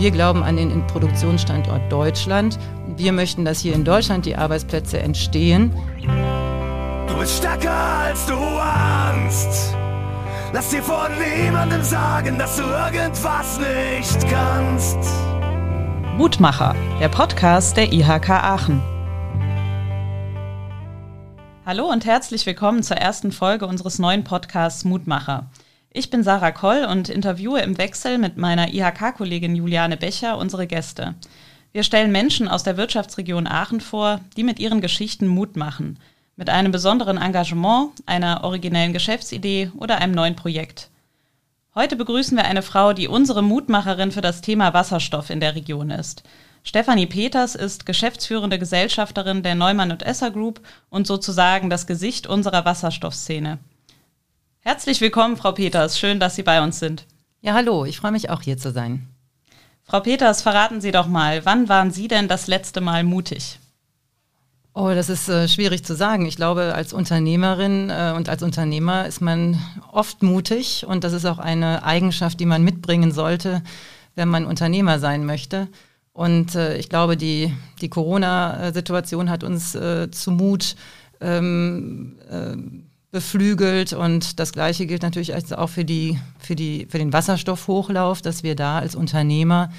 Wir glauben an den Produktionsstandort Deutschland. Wir möchten, dass hier in Deutschland die Arbeitsplätze entstehen. Du bist stärker als du ahnst. Lass dir von niemandem sagen, dass du irgendwas nicht kannst. Mutmacher, der Podcast der IHK Aachen. Hallo und herzlich willkommen zur ersten Folge unseres neuen Podcasts Mutmacher. Ich bin Sarah Koll und interviewe im Wechsel mit meiner IHK-Kollegin Juliane Becher unsere Gäste. Wir stellen Menschen aus der Wirtschaftsregion Aachen vor, die mit ihren Geschichten Mut machen. Mit einem besonderen Engagement, einer originellen Geschäftsidee oder einem neuen Projekt. Heute begrüßen wir eine Frau, die unsere Mutmacherin für das Thema Wasserstoff in der Region ist. Stefanie Peters ist geschäftsführende Gesellschafterin der Neumann und Esser Group und sozusagen das Gesicht unserer Wasserstoffszene. Herzlich willkommen, Frau Peters. Schön, dass Sie bei uns sind. Ja, hallo, ich freue mich auch hier zu sein. Frau Peters, verraten Sie doch mal, wann waren Sie denn das letzte Mal mutig? Oh, das ist äh, schwierig zu sagen. Ich glaube, als Unternehmerin äh, und als Unternehmer ist man oft mutig und das ist auch eine Eigenschaft, die man mitbringen sollte, wenn man Unternehmer sein möchte. Und äh, ich glaube, die, die Corona-Situation hat uns äh, zu Mut ähm, äh, beflügelt und das Gleiche gilt natürlich auch für, die, für, die, für den Wasserstoffhochlauf, dass wir da als Unternehmer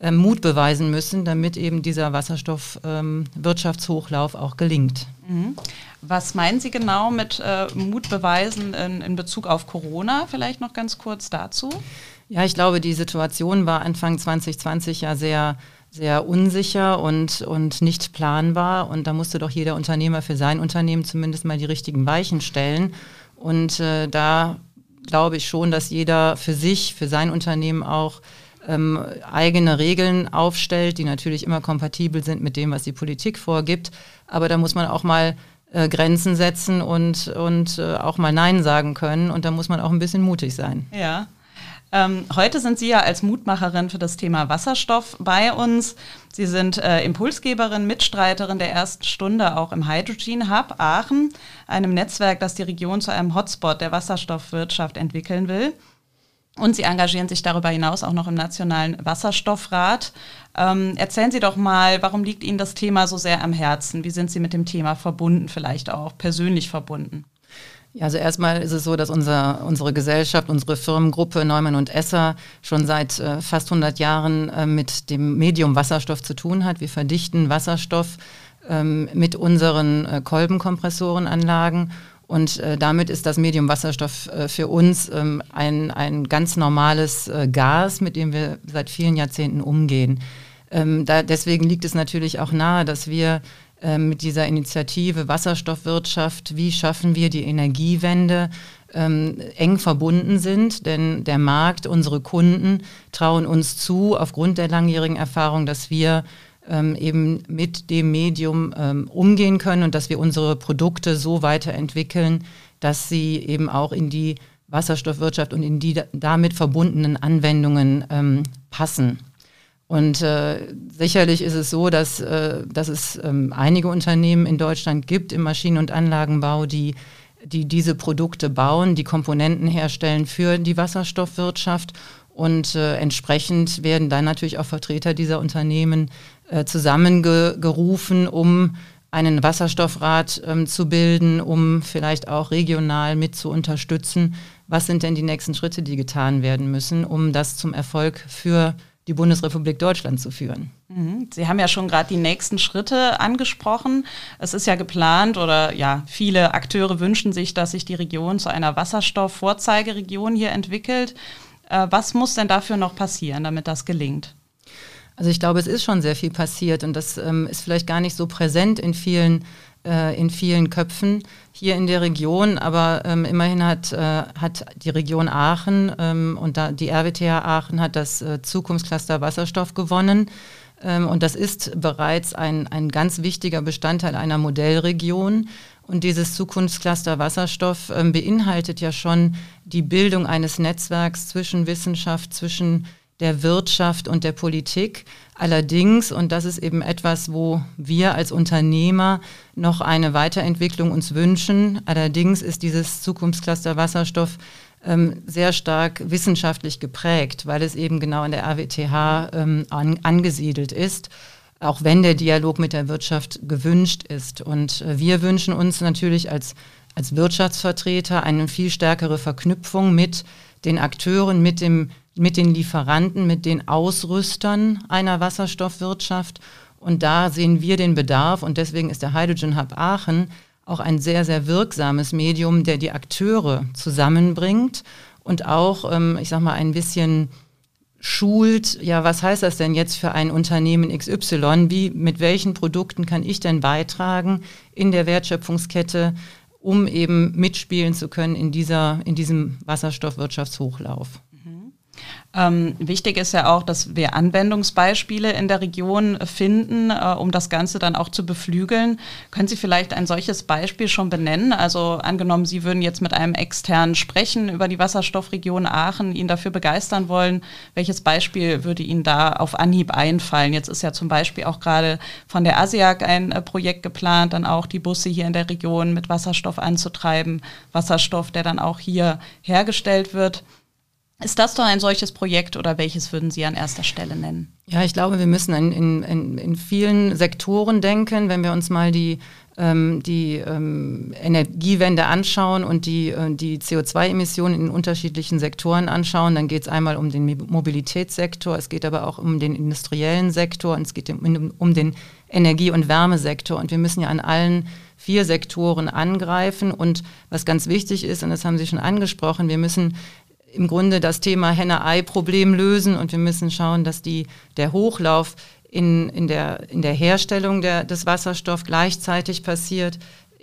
ähm, Mut beweisen müssen, damit eben dieser Wasserstoffwirtschaftshochlauf ähm, auch gelingt. Mhm. Was meinen Sie genau mit äh, Mut beweisen in, in Bezug auf Corona? Vielleicht noch ganz kurz dazu. Ja, ich glaube, die Situation war Anfang 2020 ja sehr sehr unsicher und, und nicht planbar. Und da musste doch jeder Unternehmer für sein Unternehmen zumindest mal die richtigen Weichen stellen. Und äh, da glaube ich schon, dass jeder für sich, für sein Unternehmen auch ähm, eigene Regeln aufstellt, die natürlich immer kompatibel sind mit dem, was die Politik vorgibt. Aber da muss man auch mal äh, Grenzen setzen und, und äh, auch mal Nein sagen können. Und da muss man auch ein bisschen mutig sein. Ja. Ähm, heute sind Sie ja als Mutmacherin für das Thema Wasserstoff bei uns. Sie sind äh, Impulsgeberin, Mitstreiterin der ersten Stunde auch im Hydrogen Hub Aachen, einem Netzwerk, das die Region zu einem Hotspot der Wasserstoffwirtschaft entwickeln will. Und Sie engagieren sich darüber hinaus auch noch im Nationalen Wasserstoffrat. Ähm, erzählen Sie doch mal, warum liegt Ihnen das Thema so sehr am Herzen? Wie sind Sie mit dem Thema verbunden, vielleicht auch persönlich verbunden? Ja, also erstmal ist es so, dass unser, unsere Gesellschaft, unsere Firmengruppe Neumann und Esser schon seit äh, fast 100 Jahren äh, mit dem Medium Wasserstoff zu tun hat. Wir verdichten Wasserstoff ähm, mit unseren äh, Kolbenkompressorenanlagen und äh, damit ist das Medium Wasserstoff äh, für uns ähm, ein, ein ganz normales äh, Gas, mit dem wir seit vielen Jahrzehnten umgehen. Ähm, da, deswegen liegt es natürlich auch nahe, dass wir mit dieser Initiative Wasserstoffwirtschaft, wie schaffen wir die Energiewende, ähm, eng verbunden sind, denn der Markt, unsere Kunden trauen uns zu, aufgrund der langjährigen Erfahrung, dass wir ähm, eben mit dem Medium ähm, umgehen können und dass wir unsere Produkte so weiterentwickeln, dass sie eben auch in die Wasserstoffwirtschaft und in die damit verbundenen Anwendungen ähm, passen. Und äh, sicherlich ist es so, dass, äh, dass es ähm, einige Unternehmen in Deutschland gibt im Maschinen- und Anlagenbau, die, die diese Produkte bauen, die Komponenten herstellen für die Wasserstoffwirtschaft. Und äh, entsprechend werden dann natürlich auch Vertreter dieser Unternehmen äh, zusammengerufen, um einen Wasserstoffrat ähm, zu bilden, um vielleicht auch regional mit zu unterstützen. Was sind denn die nächsten Schritte, die getan werden müssen, um das zum Erfolg für die Bundesrepublik Deutschland zu führen. Mhm. Sie haben ja schon gerade die nächsten Schritte angesprochen. Es ist ja geplant oder ja, viele Akteure wünschen sich, dass sich die Region zu einer Wasserstoff-Vorzeigeregion hier entwickelt. Äh, was muss denn dafür noch passieren, damit das gelingt? Also ich glaube, es ist schon sehr viel passiert und das ähm, ist vielleicht gar nicht so präsent in vielen äh, in vielen Köpfen hier in der Region, aber ähm, immerhin hat, äh, hat die Region Aachen ähm, und da, die RWTH Aachen hat das äh, Zukunftscluster Wasserstoff gewonnen. Ähm, und das ist bereits ein, ein ganz wichtiger Bestandteil einer Modellregion. Und dieses Zukunftscluster Wasserstoff ähm, beinhaltet ja schon die Bildung eines Netzwerks zwischen Wissenschaft, zwischen der Wirtschaft und der Politik. Allerdings, und das ist eben etwas, wo wir als Unternehmer noch eine Weiterentwicklung uns wünschen, allerdings ist dieses Zukunftscluster Wasserstoff ähm, sehr stark wissenschaftlich geprägt, weil es eben genau an der RWTH ähm, an, angesiedelt ist auch wenn der Dialog mit der Wirtschaft gewünscht ist. Und äh, wir wünschen uns natürlich als, als Wirtschaftsvertreter eine viel stärkere Verknüpfung mit den Akteuren, mit, dem, mit den Lieferanten, mit den Ausrüstern einer Wasserstoffwirtschaft. Und da sehen wir den Bedarf und deswegen ist der Hydrogen Hub Aachen auch ein sehr, sehr wirksames Medium, der die Akteure zusammenbringt und auch, ähm, ich sag mal, ein bisschen schult, ja, was heißt das denn jetzt für ein Unternehmen XY? Wie, mit welchen Produkten kann ich denn beitragen in der Wertschöpfungskette, um eben mitspielen zu können in dieser, in diesem Wasserstoffwirtschaftshochlauf? Ähm, wichtig ist ja auch, dass wir Anwendungsbeispiele in der Region finden, äh, um das Ganze dann auch zu beflügeln. Können Sie vielleicht ein solches Beispiel schon benennen? Also angenommen, Sie würden jetzt mit einem externen sprechen über die Wasserstoffregion Aachen, ihn dafür begeistern wollen. Welches Beispiel würde Ihnen da auf Anhieb einfallen? Jetzt ist ja zum Beispiel auch gerade von der ASIAC ein äh, Projekt geplant, dann auch die Busse hier in der Region mit Wasserstoff anzutreiben. Wasserstoff, der dann auch hier hergestellt wird. Ist das doch ein solches Projekt oder welches würden Sie an erster Stelle nennen? Ja, ich glaube, wir müssen in, in, in vielen Sektoren denken, wenn wir uns mal die, ähm, die ähm, Energiewende anschauen und die, äh, die CO2-Emissionen in unterschiedlichen Sektoren anschauen, dann geht es einmal um den Mobilitätssektor, es geht aber auch um den industriellen Sektor und es geht um, um den Energie- und Wärmesektor. Und wir müssen ja an allen vier Sektoren angreifen. Und was ganz wichtig ist, und das haben Sie schon angesprochen, wir müssen im Grunde das Thema Henne-Ei-Problem lösen und wir müssen schauen, dass die, der Hochlauf in, in, der, in der Herstellung der, des Wasserstoffs gleichzeitig passiert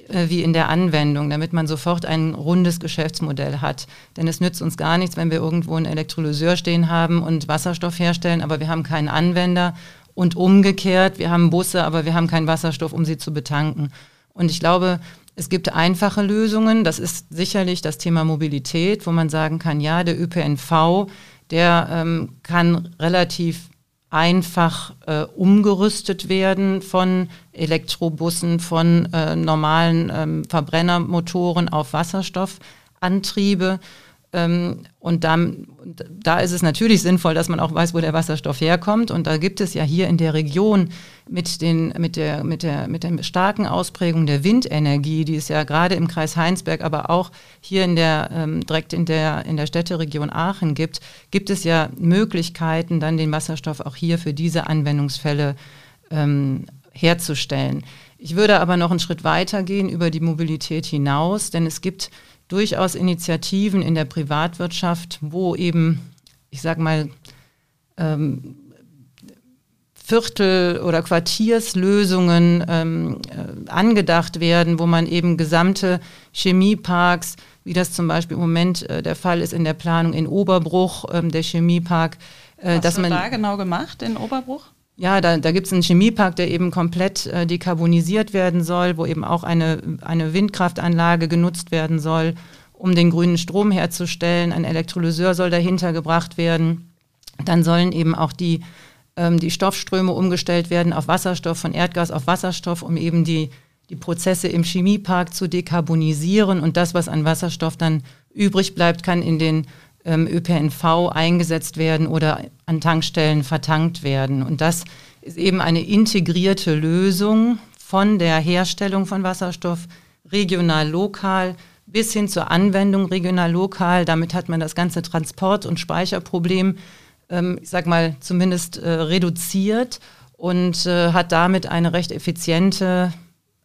äh, wie in der Anwendung, damit man sofort ein rundes Geschäftsmodell hat. Denn es nützt uns gar nichts, wenn wir irgendwo einen Elektrolyseur stehen haben und Wasserstoff herstellen, aber wir haben keinen Anwender und umgekehrt, wir haben Busse, aber wir haben keinen Wasserstoff, um sie zu betanken. Und ich glaube, es gibt einfache Lösungen. Das ist sicherlich das Thema Mobilität, wo man sagen kann, ja, der ÖPNV, der ähm, kann relativ einfach äh, umgerüstet werden von Elektrobussen, von äh, normalen ähm, Verbrennermotoren auf Wasserstoffantriebe. Ähm, und dann, da ist es natürlich sinnvoll, dass man auch weiß, wo der Wasserstoff herkommt. Und da gibt es ja hier in der Region mit, den, mit, der, mit, der, mit der starken Ausprägung der Windenergie, die es ja gerade im Kreis Heinsberg, aber auch hier in der, ähm, direkt in der, in der Städteregion Aachen gibt, gibt es ja Möglichkeiten, dann den Wasserstoff auch hier für diese Anwendungsfälle ähm, herzustellen. Ich würde aber noch einen Schritt weiter gehen über die Mobilität hinaus, denn es gibt durchaus Initiativen in der Privatwirtschaft, wo eben, ich sage mal, ähm, Viertel- oder Quartierslösungen ähm, äh, angedacht werden, wo man eben gesamte Chemieparks, wie das zum Beispiel im Moment äh, der Fall ist in der Planung in Oberbruch, ähm, der Chemiepark, äh, Was dass man da genau gemacht in Oberbruch? Ja, da, da gibt es einen Chemiepark, der eben komplett äh, dekarbonisiert werden soll, wo eben auch eine, eine Windkraftanlage genutzt werden soll, um den grünen Strom herzustellen. Ein Elektrolyseur soll dahinter gebracht werden. Dann sollen eben auch die, ähm, die Stoffströme umgestellt werden auf Wasserstoff, von Erdgas auf Wasserstoff, um eben die, die Prozesse im Chemiepark zu dekarbonisieren. Und das, was an Wasserstoff dann übrig bleibt, kann in den ÖPNV eingesetzt werden oder an Tankstellen vertankt werden. Und das ist eben eine integrierte Lösung von der Herstellung von Wasserstoff regional, lokal bis hin zur Anwendung regional, lokal. Damit hat man das ganze Transport- und Speicherproblem, ähm, ich sag mal, zumindest äh, reduziert und äh, hat damit eine recht effiziente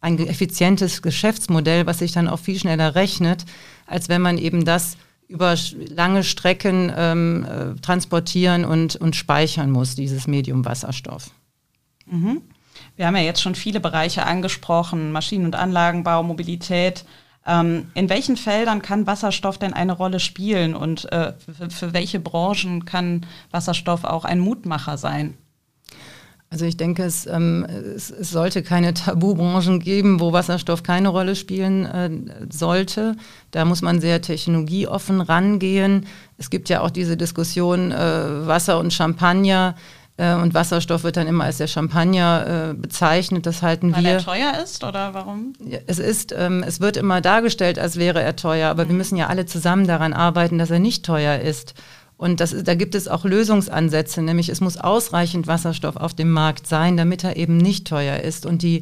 ein effizientes Geschäftsmodell, was sich dann auch viel schneller rechnet, als wenn man eben das über lange Strecken ähm, äh, transportieren und, und speichern muss, dieses Medium Wasserstoff. Mhm. Wir haben ja jetzt schon viele Bereiche angesprochen, Maschinen- und Anlagenbau, Mobilität. Ähm, in welchen Feldern kann Wasserstoff denn eine Rolle spielen und äh, für, für welche Branchen kann Wasserstoff auch ein Mutmacher sein? Also ich denke, es, ähm, es, es, sollte keine Tabubranchen geben, wo Wasserstoff keine Rolle spielen äh, sollte. Da muss man sehr technologieoffen rangehen. Es gibt ja auch diese Diskussion äh, Wasser und Champagner. Äh, und Wasserstoff wird dann immer als der Champagner äh, bezeichnet. Das halten Weil wir. er teuer ist oder warum? Es ist, ähm, es wird immer dargestellt, als wäre er teuer, aber wir müssen ja alle zusammen daran arbeiten, dass er nicht teuer ist. Und das, da gibt es auch Lösungsansätze, nämlich es muss ausreichend Wasserstoff auf dem Markt sein, damit er eben nicht teuer ist. Und die,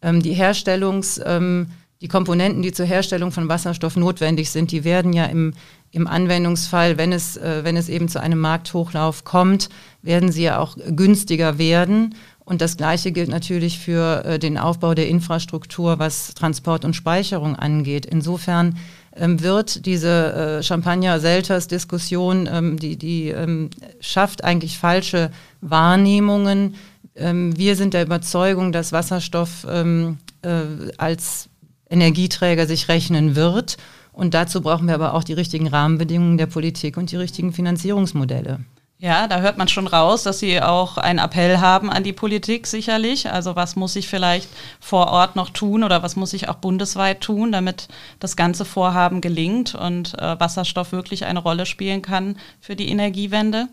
ähm, die Herstellungs, ähm, die Komponenten, die zur Herstellung von Wasserstoff notwendig sind, die werden ja im, im Anwendungsfall, wenn es, äh, wenn es eben zu einem Markthochlauf kommt, werden sie ja auch günstiger werden. Und das Gleiche gilt natürlich für äh, den Aufbau der Infrastruktur, was Transport und Speicherung angeht. Insofern ähm, wird diese äh, Champagner-Selters-Diskussion, ähm, die, die ähm, schafft eigentlich falsche Wahrnehmungen. Ähm, wir sind der Überzeugung, dass Wasserstoff ähm, äh, als Energieträger sich rechnen wird. Und dazu brauchen wir aber auch die richtigen Rahmenbedingungen der Politik und die richtigen Finanzierungsmodelle. Ja, da hört man schon raus, dass Sie auch einen Appell haben an die Politik sicherlich. Also was muss ich vielleicht vor Ort noch tun oder was muss ich auch bundesweit tun, damit das ganze Vorhaben gelingt und äh, Wasserstoff wirklich eine Rolle spielen kann für die Energiewende?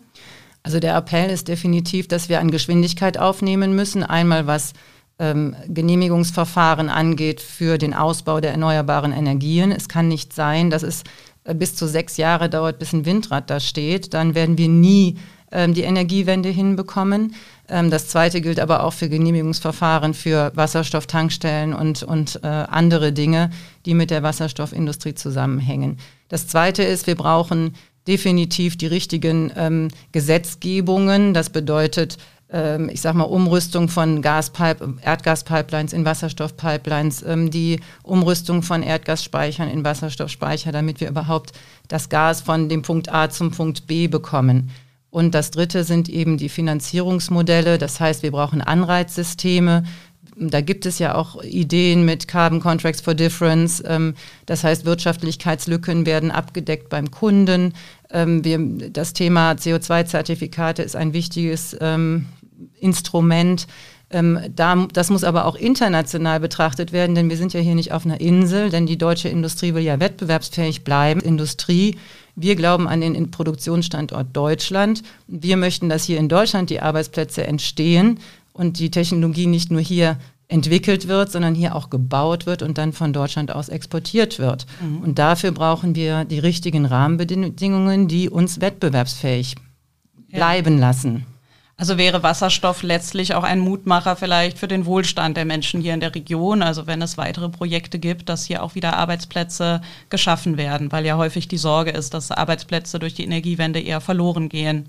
Also der Appell ist definitiv, dass wir an Geschwindigkeit aufnehmen müssen. Einmal was ähm, Genehmigungsverfahren angeht für den Ausbau der erneuerbaren Energien. Es kann nicht sein, dass es bis zu sechs Jahre dauert, bis ein Windrad da steht. Dann werden wir nie ähm, die Energiewende hinbekommen. Ähm, das Zweite gilt aber auch für Genehmigungsverfahren für Wasserstofftankstellen und, und äh, andere Dinge, die mit der Wasserstoffindustrie zusammenhängen. Das Zweite ist, wir brauchen definitiv die richtigen ähm, Gesetzgebungen. Das bedeutet, ähm, ich sage mal, Umrüstung von Gaspipe, Erdgaspipelines in Wasserstoffpipelines, ähm, die Umrüstung von Erdgasspeichern in Wasserstoffspeicher, damit wir überhaupt das Gas von dem Punkt A zum Punkt B bekommen. Und das Dritte sind eben die Finanzierungsmodelle. Das heißt, wir brauchen Anreizsysteme. Da gibt es ja auch Ideen mit Carbon Contracts for Difference. Ähm, das heißt, Wirtschaftlichkeitslücken werden abgedeckt beim Kunden. Ähm, wir, das Thema CO2-Zertifikate ist ein wichtiges ähm, Instrument. Ähm, da, das muss aber auch international betrachtet werden, denn wir sind ja hier nicht auf einer Insel, denn die deutsche Industrie will ja wettbewerbsfähig bleiben. Industrie, wir glauben an den Produktionsstandort Deutschland. Wir möchten, dass hier in Deutschland die Arbeitsplätze entstehen und die Technologie nicht nur hier entwickelt wird, sondern hier auch gebaut wird und dann von Deutschland aus exportiert wird. Und dafür brauchen wir die richtigen Rahmenbedingungen, die uns wettbewerbsfähig bleiben lassen. Also wäre Wasserstoff letztlich auch ein Mutmacher vielleicht für den Wohlstand der Menschen hier in der Region, also wenn es weitere Projekte gibt, dass hier auch wieder Arbeitsplätze geschaffen werden, weil ja häufig die Sorge ist, dass Arbeitsplätze durch die Energiewende eher verloren gehen.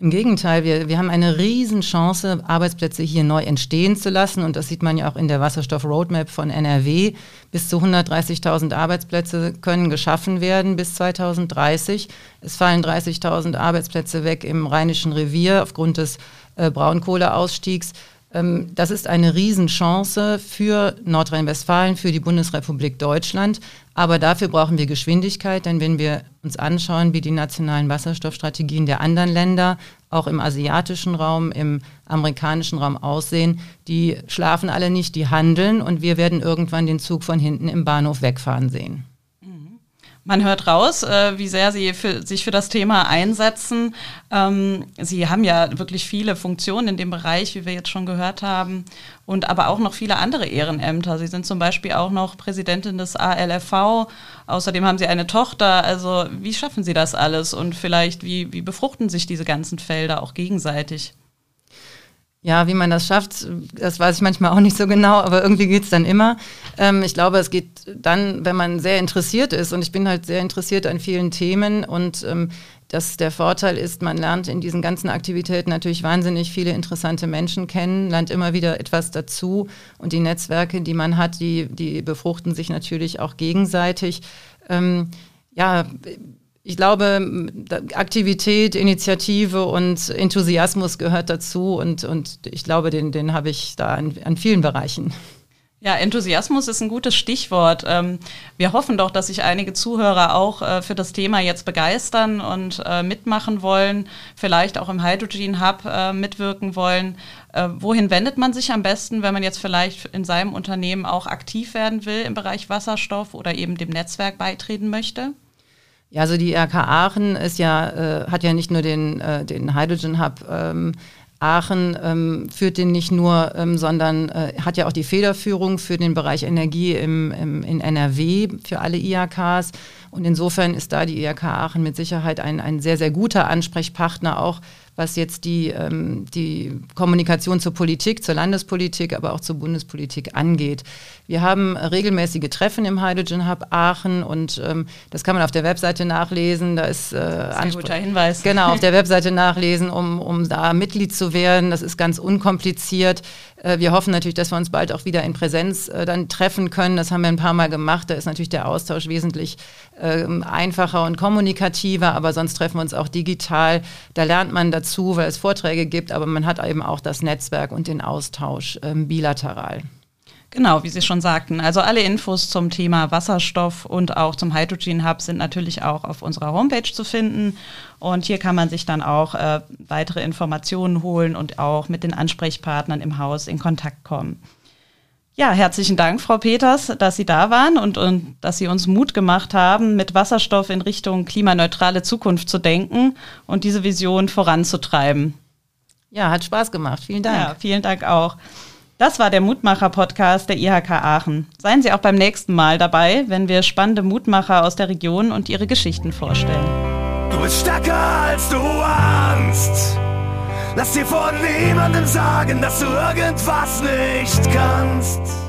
Im Gegenteil, wir, wir haben eine Riesenchance, Arbeitsplätze hier neu entstehen zu lassen. Und das sieht man ja auch in der Wasserstoff-Roadmap von NRW. Bis zu 130.000 Arbeitsplätze können geschaffen werden bis 2030. Es fallen 30.000 Arbeitsplätze weg im Rheinischen Revier aufgrund des äh, Braunkohleausstiegs. Ähm, das ist eine Riesenchance für Nordrhein-Westfalen, für die Bundesrepublik Deutschland. Aber dafür brauchen wir Geschwindigkeit, denn wenn wir uns anschauen, wie die nationalen Wasserstoffstrategien der anderen Länder, auch im asiatischen Raum, im amerikanischen Raum aussehen, die schlafen alle nicht, die handeln und wir werden irgendwann den Zug von hinten im Bahnhof wegfahren sehen. Man hört raus, äh, wie sehr Sie für, sich für das Thema einsetzen. Ähm, Sie haben ja wirklich viele Funktionen in dem Bereich, wie wir jetzt schon gehört haben, und aber auch noch viele andere Ehrenämter. Sie sind zum Beispiel auch noch Präsidentin des ALFV. Außerdem haben Sie eine Tochter. Also wie schaffen Sie das alles und vielleicht wie, wie befruchten sich diese ganzen Felder auch gegenseitig? Ja, wie man das schafft, das weiß ich manchmal auch nicht so genau, aber irgendwie geht's dann immer. Ähm, ich glaube, es geht dann, wenn man sehr interessiert ist und ich bin halt sehr interessiert an vielen Themen und ähm, dass der Vorteil ist, man lernt in diesen ganzen Aktivitäten natürlich wahnsinnig viele interessante Menschen kennen, lernt immer wieder etwas dazu und die Netzwerke, die man hat, die, die befruchten sich natürlich auch gegenseitig. Ähm, ja, ich glaube, Aktivität, Initiative und Enthusiasmus gehört dazu und, und ich glaube, den, den habe ich da an, an vielen Bereichen. Ja, Enthusiasmus ist ein gutes Stichwort. Ähm, wir hoffen doch, dass sich einige Zuhörer auch äh, für das Thema jetzt begeistern und äh, mitmachen wollen, vielleicht auch im Hydrogen Hub äh, mitwirken wollen. Wohin wendet man sich am besten, wenn man jetzt vielleicht in seinem Unternehmen auch aktiv werden will im Bereich Wasserstoff oder eben dem Netzwerk beitreten möchte? Ja, also die RK Aachen ist ja, äh, hat ja nicht nur den, äh, den Hydrogen Hub ähm, Aachen ähm, führt den nicht nur, ähm, sondern äh, hat ja auch die Federführung für den Bereich Energie im, im, in NRW für alle IHKs. Und insofern ist da die IHK Aachen mit Sicherheit ein, ein sehr, sehr guter Ansprechpartner auch was jetzt die, ähm, die Kommunikation zur Politik, zur Landespolitik, aber auch zur Bundespolitik angeht. Wir haben regelmäßige Treffen im Hydrogen Hub Aachen und ähm, das kann man auf der Webseite nachlesen. Da ist äh, ein guter Hinweis. Genau, auf der Webseite nachlesen, um, um da Mitglied zu werden. Das ist ganz unkompliziert. Äh, wir hoffen natürlich, dass wir uns bald auch wieder in Präsenz äh, dann treffen können. Das haben wir ein paar Mal gemacht. Da ist natürlich der Austausch wesentlich äh, einfacher und kommunikativer, aber sonst treffen wir uns auch digital. Da lernt man dazu dazu, weil es Vorträge gibt, aber man hat eben auch das Netzwerk und den Austausch ähm, bilateral. Genau, wie Sie schon sagten. Also alle Infos zum Thema Wasserstoff und auch zum Hydrogen Hub sind natürlich auch auf unserer Homepage zu finden. Und hier kann man sich dann auch äh, weitere Informationen holen und auch mit den Ansprechpartnern im Haus in Kontakt kommen. Ja, herzlichen Dank, Frau Peters, dass Sie da waren und, und dass Sie uns Mut gemacht haben, mit Wasserstoff in Richtung klimaneutrale Zukunft zu denken und diese Vision voranzutreiben. Ja, hat Spaß gemacht. Vielen Dank. Ja, vielen Dank auch. Das war der Mutmacher-Podcast der IHK Aachen. Seien Sie auch beim nächsten Mal dabei, wenn wir spannende Mutmacher aus der Region und ihre Geschichten vorstellen. Du bist stärker als du ahnst. Lass dir von niemandem sagen, dass du irgendwas nicht kannst.